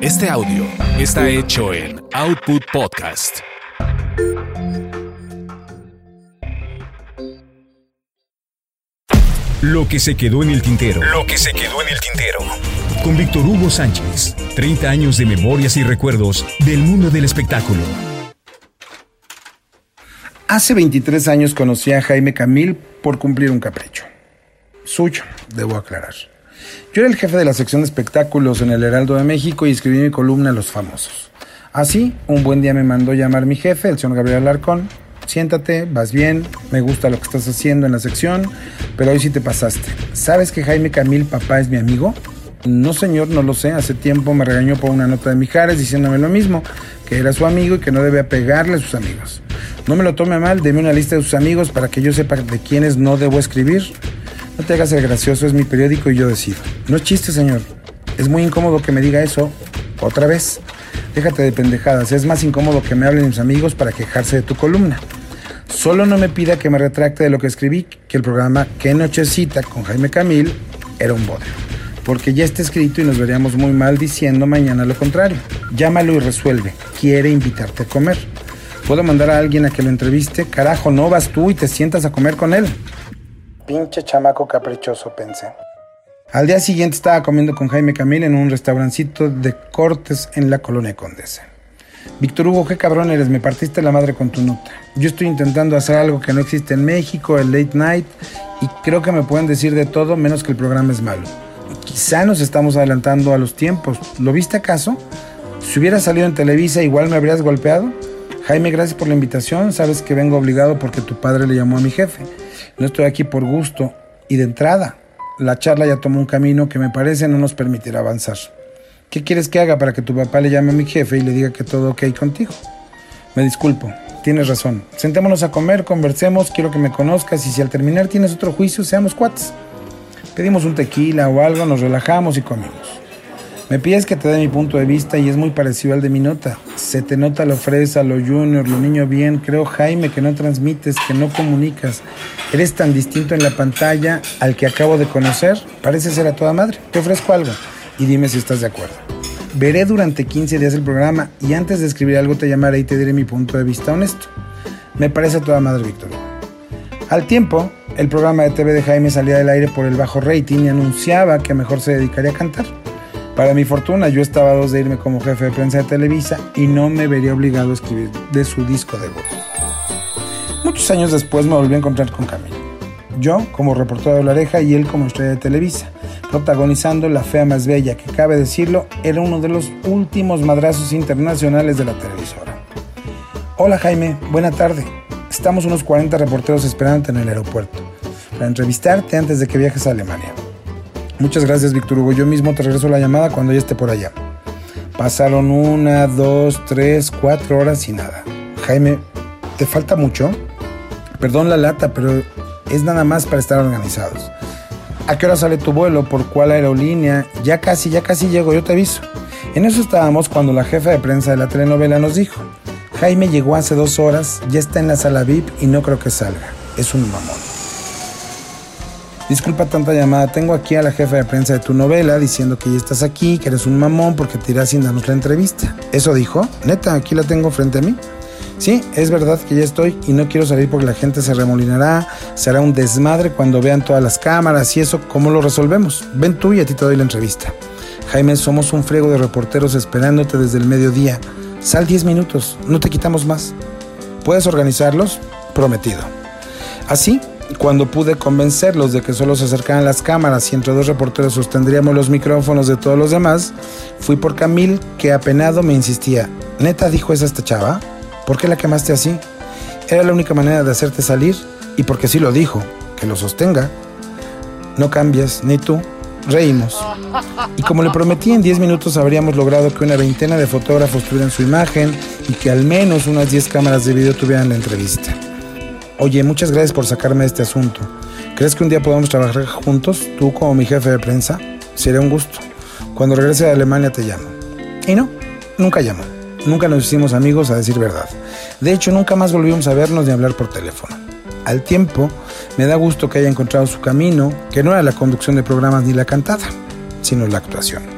Este audio está hecho en Output Podcast. Lo que se quedó en el tintero. Lo que se quedó en el tintero. Con Víctor Hugo Sánchez. 30 años de memorias y recuerdos del mundo del espectáculo. Hace 23 años conocí a Jaime Camil por cumplir un capricho. Suyo, debo aclarar. Yo era el jefe de la sección de espectáculos en el Heraldo de México y escribí mi columna Los Famosos. Así, un buen día me mandó llamar mi jefe, el señor Gabriel Alarcón. Siéntate, vas bien, me gusta lo que estás haciendo en la sección, pero hoy sí te pasaste. ¿Sabes que Jaime Camil, papá, es mi amigo? No, señor, no lo sé. Hace tiempo me regañó por una nota de Mijares diciéndome lo mismo, que era su amigo y que no debía pegarle a sus amigos. No me lo tome mal, deme una lista de sus amigos para que yo sepa de quiénes no debo escribir. No te hagas el gracioso, es mi periódico y yo decido. No es chiste, señor. Es muy incómodo que me diga eso otra vez. Déjate de pendejadas, es más incómodo que me hablen mis amigos para quejarse de tu columna. Solo no me pida que me retracte de lo que escribí, que el programa Qué Nochecita con Jaime Camil era un bodrio. Porque ya está escrito y nos veríamos muy mal diciendo mañana lo contrario. Llámalo y resuelve. Quiere invitarte a comer. ¿Puedo mandar a alguien a que lo entreviste? Carajo, no vas tú y te sientas a comer con él. Pinche chamaco caprichoso, pensé. Al día siguiente estaba comiendo con Jaime Camil en un restaurancito de cortes en la colonia Condesa. Víctor Hugo, qué cabrón eres, me partiste la madre con tu nota. Yo estoy intentando hacer algo que no existe en México, el late night, y creo que me pueden decir de todo menos que el programa es malo. Quizá nos estamos adelantando a los tiempos. ¿Lo viste acaso? Si hubiera salido en Televisa, igual me habrías golpeado. Jaime, gracias por la invitación. Sabes que vengo obligado porque tu padre le llamó a mi jefe. No estoy aquí por gusto. Y de entrada, la charla ya tomó un camino que me parece no nos permitirá avanzar. ¿Qué quieres que haga para que tu papá le llame a mi jefe y le diga que todo ok contigo? Me disculpo, tienes razón. Sentémonos a comer, conversemos, quiero que me conozcas y si al terminar tienes otro juicio, seamos cuates. Pedimos un tequila o algo, nos relajamos y comimos. Me pides que te dé mi punto de vista y es muy parecido al de mi nota. Se te nota lo fresa, lo junior, lo niño bien. Creo, Jaime, que no transmites, que no comunicas. Eres tan distinto en la pantalla al que acabo de conocer. Parece ser a toda madre. Te ofrezco algo y dime si estás de acuerdo. Veré durante 15 días el programa y antes de escribir algo te llamaré y te diré mi punto de vista honesto. Me parece a toda madre, Víctor. Al tiempo, el programa de TV de Jaime salía del aire por el bajo rating y anunciaba que mejor se dedicaría a cantar. Para mi fortuna, yo estaba a dos de irme como jefe de prensa de Televisa y no me vería obligado a escribir de su disco de voz. Muchos años después me volví a encontrar con Camilo. Yo como reportero de la oreja y él como estrella de Televisa, protagonizando La Fea Más Bella, que cabe decirlo, era uno de los últimos madrazos internacionales de la televisora. Hola Jaime, buena tarde. Estamos unos 40 reporteros esperándote en el aeropuerto para entrevistarte antes de que viajes a Alemania. Muchas gracias, Víctor Hugo. Yo mismo te regreso la llamada cuando ya esté por allá. Pasaron una, dos, tres, cuatro horas y nada. Jaime, ¿te falta mucho? Perdón la lata, pero es nada más para estar organizados. ¿A qué hora sale tu vuelo? ¿Por cuál aerolínea? Ya casi, ya casi llego, yo te aviso. En eso estábamos cuando la jefa de prensa de la telenovela nos dijo, Jaime llegó hace dos horas, ya está en la sala VIP y no creo que salga. Es un mamón. Disculpa tanta llamada, tengo aquí a la jefa de prensa de tu novela diciendo que ya estás aquí, que eres un mamón porque te irás sin darnos la entrevista. ¿Eso dijo? Neta, aquí la tengo frente a mí. Sí, es verdad que ya estoy y no quiero salir porque la gente se remolinará, será un desmadre cuando vean todas las cámaras y eso, ¿cómo lo resolvemos? Ven tú y a ti te doy la entrevista. Jaime, somos un friego de reporteros esperándote desde el mediodía. Sal 10 minutos, no te quitamos más. ¿Puedes organizarlos? Prometido. Así, cuando pude convencerlos de que solo se acercaran las cámaras y entre dos reporteros sostendríamos los micrófonos de todos los demás, fui por Camil que apenado me insistía, ¿neta dijo esa esta chava? ¿Por qué la quemaste así? Era la única manera de hacerte salir y porque sí lo dijo, que lo sostenga. No cambias, ni tú. Reímos. Y como le prometí, en 10 minutos habríamos logrado que una veintena de fotógrafos tuvieran su imagen y que al menos unas 10 cámaras de video tuvieran la entrevista. Oye, muchas gracias por sacarme de este asunto. ¿Crees que un día podamos trabajar juntos, tú como mi jefe de prensa? Sería un gusto. Cuando regrese a Alemania te llamo. Y no, nunca llamo. Nunca nos hicimos amigos a decir verdad. De hecho, nunca más volvimos a vernos ni a hablar por teléfono. Al tiempo, me da gusto que haya encontrado su camino, que no era la conducción de programas ni la cantada, sino la actuación.